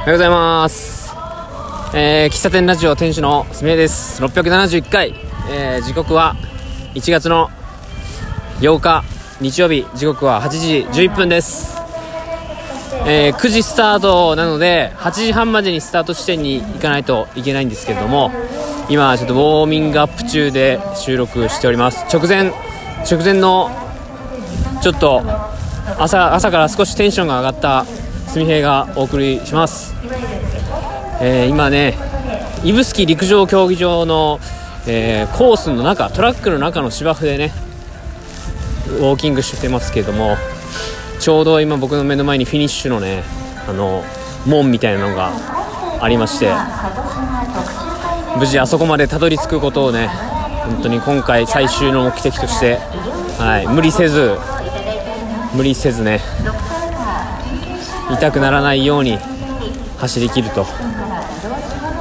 おはようございます。えー、喫茶店ラジオ店主のすみれです。671回、えー、時刻は1月の8日日曜日、時刻は8時11分です。えー、9時スタートなので、8時半までにスタート地点に行かないといけないんですけれども、今ちょっとウォーミングアップ中で収録しております。直前、直前のちょっと朝朝から少しテンションが上がったすみへいがお送りします、えー今ね指宿陸上競技場の、えーコースの中トラックの中の芝生でねウォーキングしてますけどもちょうど今僕の目の前にフィニッシュのねあの門みたいなのがありまして無事あそこまでたどり着くことをね本当に今回最終の目的として、はい、無理せず無理せずね痛くならないように走り切ると。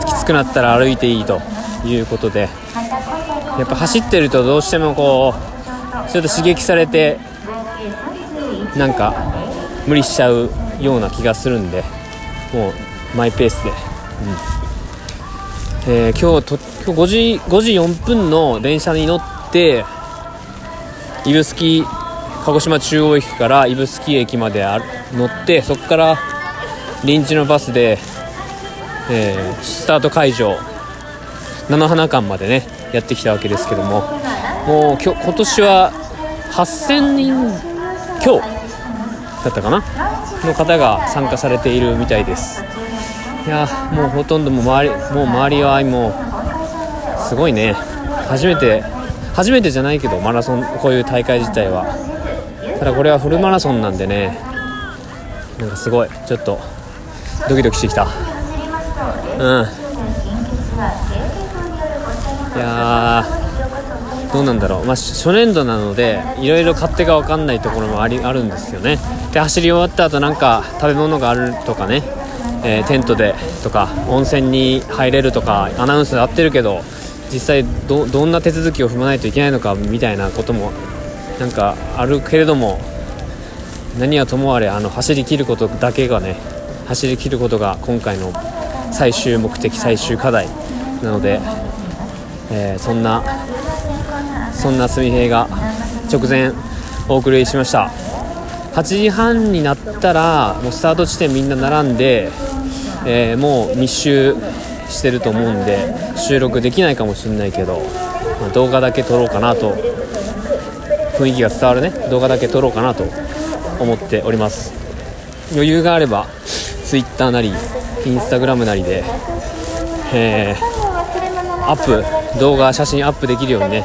きつくなったら歩いていいということで。やっぱ走ってるとどうしてもこうちょっと刺激されてなんか無理しちゃうような気がするんで。もうマイペースで、うん。えー今日と今日5時 ,5 時4分の電車に乗って指宿鹿児島中央駅から指宿駅まで乗ってそこから臨時のバスで、えースタート会場菜の花館までねやってきたわけですけどももう今日今年は8000人強だったかなの方が参加されているみたいです。いやもうほとんどもう周りもう周りはもうすごいね。初めて初めてじゃないけどマラソンこういう大会自体は。ただこれはフルマラソンなんでね。なんかすごい。ちょっとドキドキしてきた。うん。いやどうなんだろう、まあ、初年度なのでいろいろ勝手が分かんないところもありあるんですよね。で走り終わった後なんか食べ物があるとかね、えーテントでとか温泉に入れるとかアナウンスで合ってるけど実際どんな手続きを踏まないといけないのかみたいなこともなんかあるけれども何はともあれあの走り切ることだけがね走り切ることが今回の最終目的最終課題なので、えーそんなそんなすみへいが直前お送りしました。8時半になったらもうスタート地点みんな並んで、えーもう密集してると思うんで収録できないかもしれないけど、まあ動画だけ撮ろうかなと雰囲気が伝わるね。動画だけ撮ろうかなと思っております。余裕があれば Twitter なり Instagram なりで、えーアップ動画写真アップできるようにね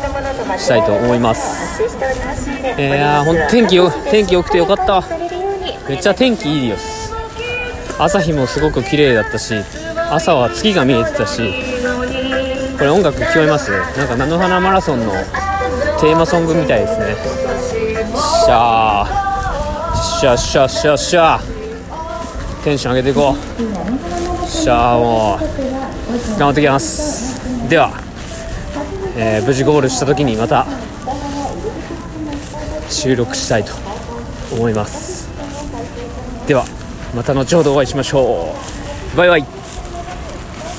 したいと思います。いやーほんと天気よ天気良くてよかっためっちゃ天気いいです。朝日もすごく綺麗だったし朝は月が見えてたしこれ音楽聞こえます？なんか菜の花マラソンのテーマソングみたいですね。しゃー。しゃしゃしゃしゃテンション上げていこう。しゃーもう頑張ってきます。では、えー無事ゴールした時にまた収録したいと思います。ではまた後ほどお会いしましょう。バイバイ。